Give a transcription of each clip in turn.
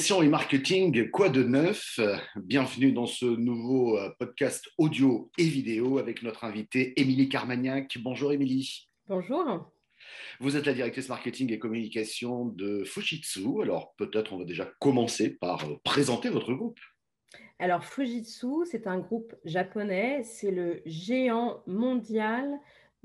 Communication et marketing, quoi de neuf? Bienvenue dans ce nouveau euh, podcast audio et vidéo avec notre invitée Émilie Carmagnac. Bonjour Émilie. Bonjour. Vous êtes la directrice marketing et communication de Fujitsu. Alors peut-être on va déjà commencer par euh, présenter votre groupe. Alors Fujitsu, c'est un groupe japonais, c'est le géant mondial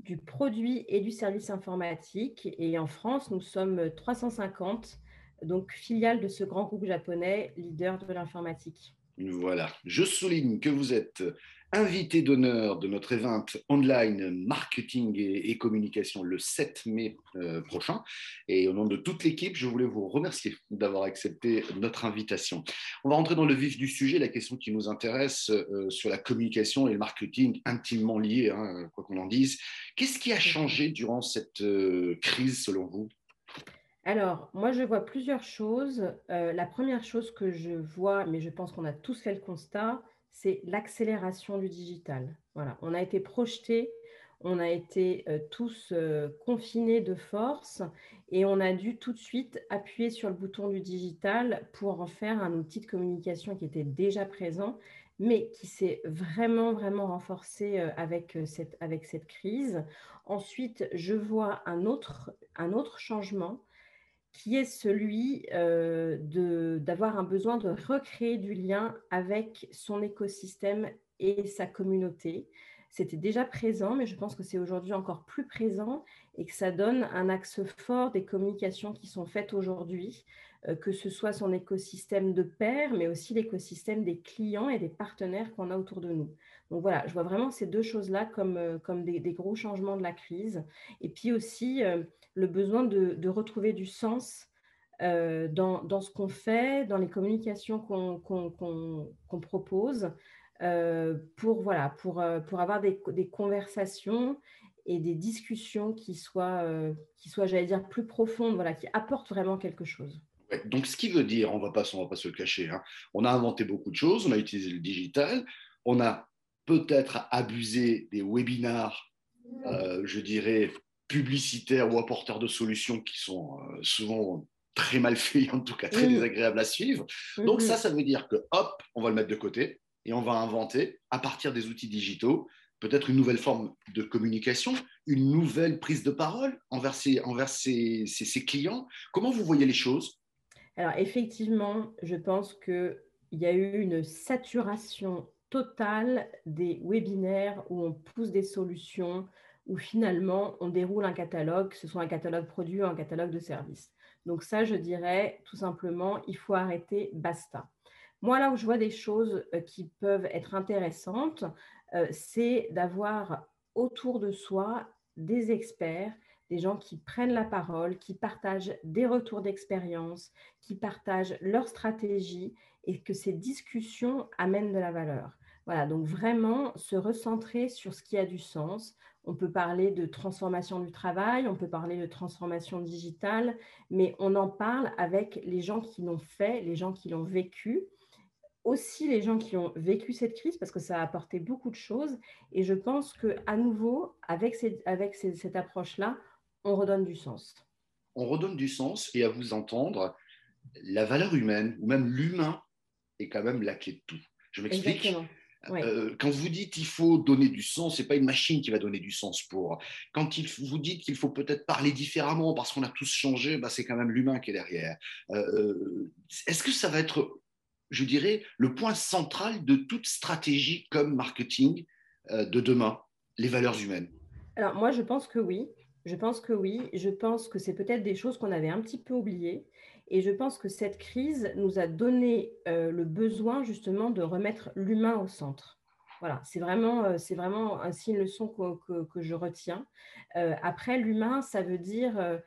du produit et du service informatique. Et en France, nous sommes 350 donc filiale de ce grand groupe japonais, leader de l'informatique. Voilà, je souligne que vous êtes invité d'honneur de notre event online marketing et, communication le 7 mai euh, prochain. Et au nom de toute l'équipe, je voulais vous remercier d'avoir accepté notre invitation. On va rentrer dans le vif du sujet, la question qui nous intéresse euh, sur la communication et le marketing intimement liés, hein, quoi qu'on en dise. Qu'est-ce qui a changé durant cette euh, crise selon vous? Alors, moi, je vois plusieurs choses. Euh, la première chose que je vois, mais je pense qu'on a tous fait le constat, c'est l'accélération du digital. Voilà, on a été projetés, on a été euh, tous euh, confinés de force et on a dû tout de suite appuyer sur le bouton du digital pour en faire un outil de communication qui était déjà présent, mais qui s'est vraiment, vraiment renforcé avec cette, avec cette crise. Ensuite, je vois un autre, un autre changement qui est celui euh, d'avoir un besoin de recréer du lien avec son écosystème et sa communauté. C'était déjà présent, mais je pense que c'est aujourd'hui encore plus présent et que ça donne un axe fort des communications qui sont faites aujourd'hui, euh, que ce soit son écosystème de pairs, mais aussi l'écosystème des clients et des partenaires qu'on a autour de nous. Donc voilà, je vois vraiment ces deux choses-là comme, euh, comme des, gros changements de la crise. Et puis aussi, euh, le besoin de, retrouver du sens euh, dans, ce qu'on fait, dans les communications qu'on propose, euh, pour, voilà, pour, euh, pour avoir des, conversations et des discussions qui soient, qui soient j'allais dire, plus profondes, voilà, qui apportent vraiment quelque chose. donc, ce qui veut dire, on ne va pas se le cacher, hein, on a inventé beaucoup de choses, on a utilisé le digital, on a peut-être abusé des webinars, je dirais, publicitaires ou apporteurs de solutions qui sont euh, souvent très mal faits, en tout cas très désagréables à suivre. Donc ça, ça veut dire que hop, on va le mettre de côté et on va inventer, à partir des outils digitaux, peut-être une nouvelle forme de communication, une nouvelle prise de parole envers ses, envers ses, clients. Comment vous voyez les choses? Alors effectivement, je pense qu'il y a eu une saturation totale des webinaires où on pousse des solutions, où finalement on déroule un catalogue, que ce soit un catalogue produit ou un catalogue de services. Donc ça, je dirais tout simplement, il faut arrêter, basta. Moi, là où je vois des choses euh, qui peuvent être intéressantes, euh, c'est d'avoir autour de soi des experts, des gens qui prennent la parole, qui partagent des retours d'expérience, qui partagent leur stratégie et que ces discussions amènent de la valeur. Voilà, donc vraiment se recentrer sur ce qui a du sens. On peut parler de transformation du travail, on peut parler de transformation digitale, mais on en parle avec les gens qui l'ont fait, les gens qui l'ont vécu, aussi les gens qui ont vécu cette crise, parce que ça a apporté beaucoup de choses. Et je pense qu'à nouveau, avec, avec cette approche-là, on redonne du sens. On redonne du sens et à vous entendre, la valeur humaine, ou même l'humain, est quand même la clé de tout. Je m'explique. Euh, quand vous dites il faut donner du sens, c'est pas une machine qui va donner du sens pour. Quand il, vous dites qu'il faut peut-être parler différemment parce qu'on a tous changé, bah, c'est quand même l'humain qui est derrière. Euh, euh, est-ce que ça va être, je dirais, le point central de toute stratégie comme marketing de demain, les valeurs humaines? Alors moi, je pense que oui. Je pense que oui. Je pense que c'est peut-être des choses qu'on avait un petit peu oubliées. Et je pense que cette crise nous a donné euh, le besoin justement de remettre l'humain au centre. Voilà, c'est vraiment, euh, c'est vraiment ainsi une leçon que, que, je retiens. Euh, après, l'humain, ça veut dire,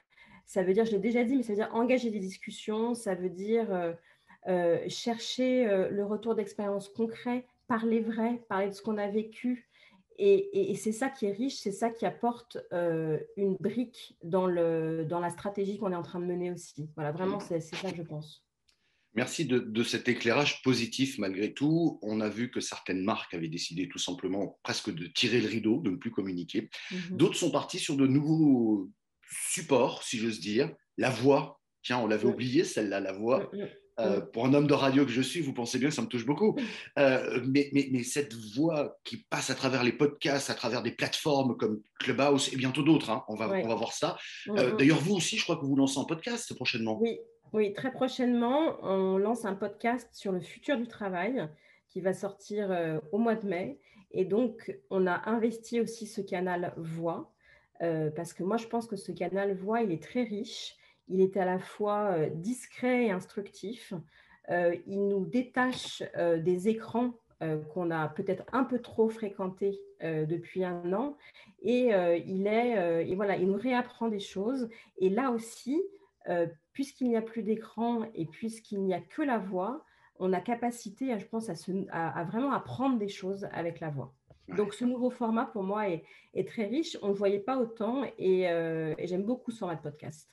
ça veut dire, je l'ai déjà dit, mais ça veut dire engager des discussions, ça veut dire chercher le retour d'expérience concret, parler vrai, parler de ce qu'on a vécu, et, c'est ça qui est riche, c'est ça qui apporte euh, une brique dans, le, dans la stratégie qu'on est en train de mener aussi. Voilà, vraiment, c'est ça que je pense. Merci de, cet éclairage positif malgré tout. On a vu que certaines marques avaient décidé tout simplement presque de tirer le rideau, de ne plus communiquer. Mhm. D'autres sont partis sur de nouveaux supports, si j'ose dire. La voix, tiens, on l'avait oublié celle-là, la voix. Euh, pour un homme de radio que je suis, vous pensez bien que ça me touche beaucoup. Euh, mais, mais, cette voix qui passe à travers les podcasts, à travers des plateformes comme Clubhouse et bientôt d'autres, hein, on, va, on va voir ça. Euh, d'ailleurs, vous aussi, je crois que vous lancez un podcast prochainement. Oui, oui, très prochainement, on lance un podcast sur le futur du travail qui va sortir au mois de mai. Et donc, on a investi aussi ce canal Voix, parce que moi, je pense que ce canal Voix, il est très riche il est à la fois euh, discret et instructif. Euh, il nous détache euh, des écrans qu'on a peut-être un peu trop fréquentés depuis un an. Et il, est, et voilà, il nous réapprend des choses. Et là aussi, puisqu'il n'y a plus d'écran et puisqu'il n'y a que la voix, on a capacité, je pense, à, vraiment apprendre des choses avec la voix. Donc, ce nouveau format, pour moi, est, très riche. On ne le voyait pas autant et, et j'aime beaucoup ce format de podcast.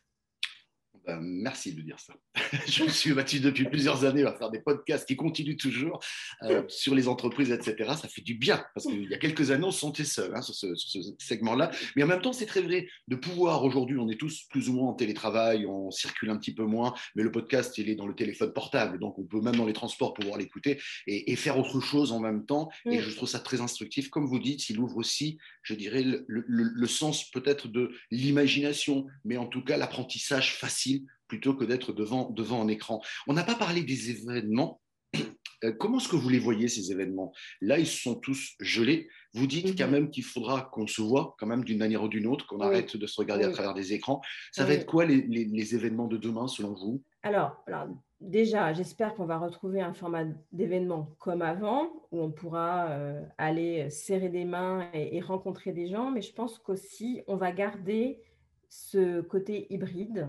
Ben, merci de dire ça. je me suis battu depuis plusieurs années à faire des podcasts qui continuent toujours euh, sur les entreprises, etc. Ça fait du bien parce qu'il y a quelques années, on se sentait seul hein, sur ce, segment-là. Mais en même temps, c'est très vrai de pouvoir aujourd'hui, on est tous plus ou moins en télétravail, on circule un petit peu moins, mais le podcast, il est dans le téléphone portable. Donc, on peut même dans les transports pouvoir l'écouter et, faire autre chose en même temps. Et je trouve ça très instructif. Comme vous dites, il ouvre aussi, je dirais, le, le sens peut-être de l'imagination, mais en tout cas l'apprentissage facile plutôt que d'être devant, devant un écran. On n'a pas parlé des événements. Euh, comment est-ce que vous les voyez, ces événements? Là, ils sont tous gelés. Vous dites quand mhm. même qu'il faudra qu'on se voit quand même d'une manière ou d'une autre, qu'on arrête de se regarder à travers des écrans. Ça va être quoi les, les, événements de demain, selon vous? Alors, alors, déjà, j'espère qu'on va retrouver un format d'événement comme avant, où on pourra euh, aller serrer des mains et, et, rencontrer des gens. Mais je pense qu'aussi, on va garder ce côté hybride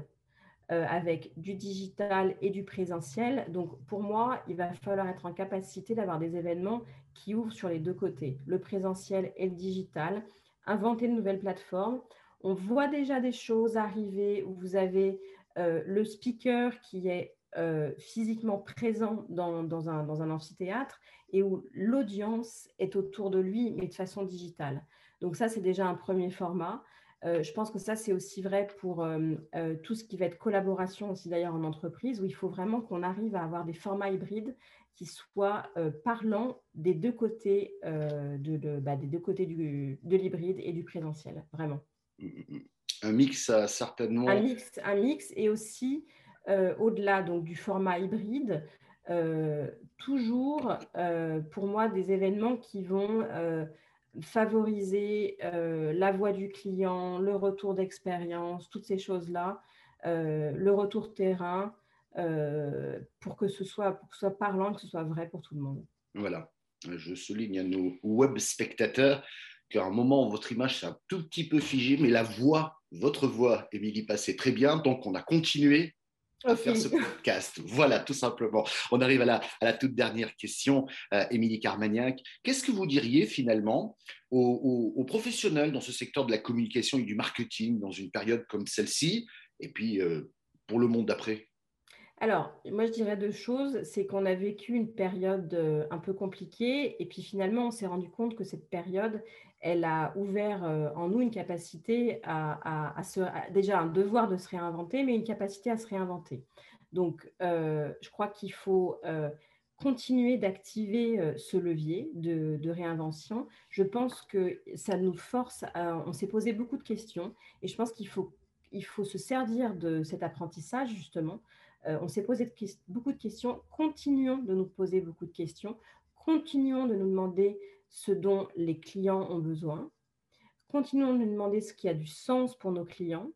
euh, avec du digital et du présentiel. Donc, pour moi, il va falloir être en capacité d'avoir des événements qui ouvrent sur les deux côtés, le présentiel et le digital, inventer de nouvelles plateformes. On voit déjà des choses arriver où vous avez euh, le speaker qui est euh, physiquement présent dans, un, dans un amphithéâtre et où l'audience est autour de lui, mais de façon digitale. Donc ça, c'est déjà un premier format. Euh, je pense que ça, c'est aussi vrai pour euh, euh, tout ce qui va être collaboration aussi d'ailleurs en entreprise, où il faut vraiment qu'on arrive à avoir des formats hybrides qui soient parlants des deux côtés, de, bah, des deux côtés du, de l'hybride et du présentiel, vraiment. Un mix, certainement. Un mix, un mix et aussi au-delà donc du format hybride, toujours pour moi des événements qui vont favoriser euh, la voix du client, le retour d'expérience, toutes ces choses-là, euh, le retour terrain, euh, pour, que ce soit, pour que ce soit parlant, que ce soit vrai pour tout le monde. Voilà, je souligne à nos web spectateurs qu'à un moment, votre image s'est un tout petit peu figée, mais la voix, votre voix, Émilie, passait très bien, donc on a continué faire ce podcast. Voilà, tout simplement. On arrive à la, à la toute dernière question, euh, Émilie Carmagnac. Qu'est-ce que vous diriez finalement aux, professionnels dans ce secteur de la communication et du marketing dans une période comme celle-ci, et puis euh, pour le monde d'après? Alors, moi, je dirais deux choses. C'est qu'on a vécu une période euh, un peu compliquée et puis finalement, on s'est rendu compte que cette période, elle a ouvert euh, en nous une capacité à, se, déjà un devoir de se réinventer, mais une capacité à se réinventer. Donc, euh, je crois qu'il faut continuer d'activer ce levier de, réinvention. Je pense que ça nous force à, on s'est posé beaucoup de questions et je pense qu'il faut, il faut se servir de cet apprentissage justement euh, on s'est posé beaucoup de questions. Continuons de nous poser beaucoup de questions. Continuons de nous demander ce dont les clients ont besoin. Continuons de nous demander ce qui a du sens pour nos clients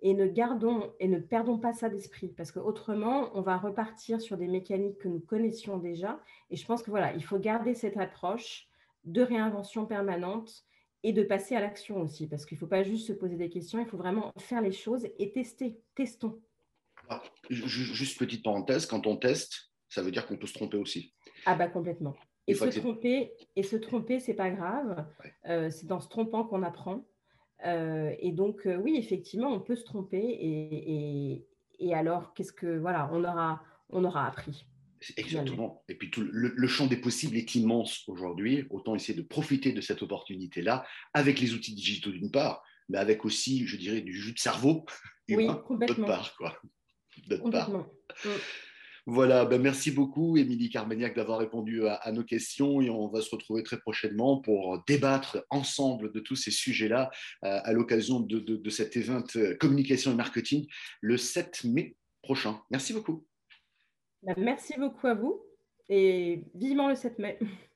et ne gardons et ne perdons pas ça d'esprit parce qu'autrement, on va repartir sur des mécaniques que nous connaissions déjà. Et je pense que voilà, il faut garder cette approche de réinvention permanente et de passer à l'action aussi parce qu'il ne faut pas juste se poser des questions, il faut vraiment faire les choses et tester. Testons. Juste petite parenthèse, quand on teste, ça veut dire qu'on peut se tromper aussi. Ah bah complètement. Et se, tromper, et se tromper, c'est pas grave. Euh, c'est dans se trompant qu'on apprend. Euh, et donc, euh, oui, effectivement, on peut se tromper. Et, et, alors, qu'est-ce que voilà, on aura, on aura appris. Exactement. Et puis tout le, champ des possibles est immense aujourd'hui. Autant essayer de profiter de cette opportunité-là avec les outils digitaux d'une part, mais avec aussi, je dirais, du jus de cerveau oui, complètement. d'autre part. Quoi. Mm. Voilà, ben merci beaucoup, Émilie Carmagnac, d'avoir répondu à, nos questions et on va se retrouver très prochainement pour débattre ensemble de tous ces sujets-là euh, à l'occasion de, de cet événement euh, communication et marketing le 7 mai prochain. Merci beaucoup. Bah, merci beaucoup à vous et vivement le 7 mai.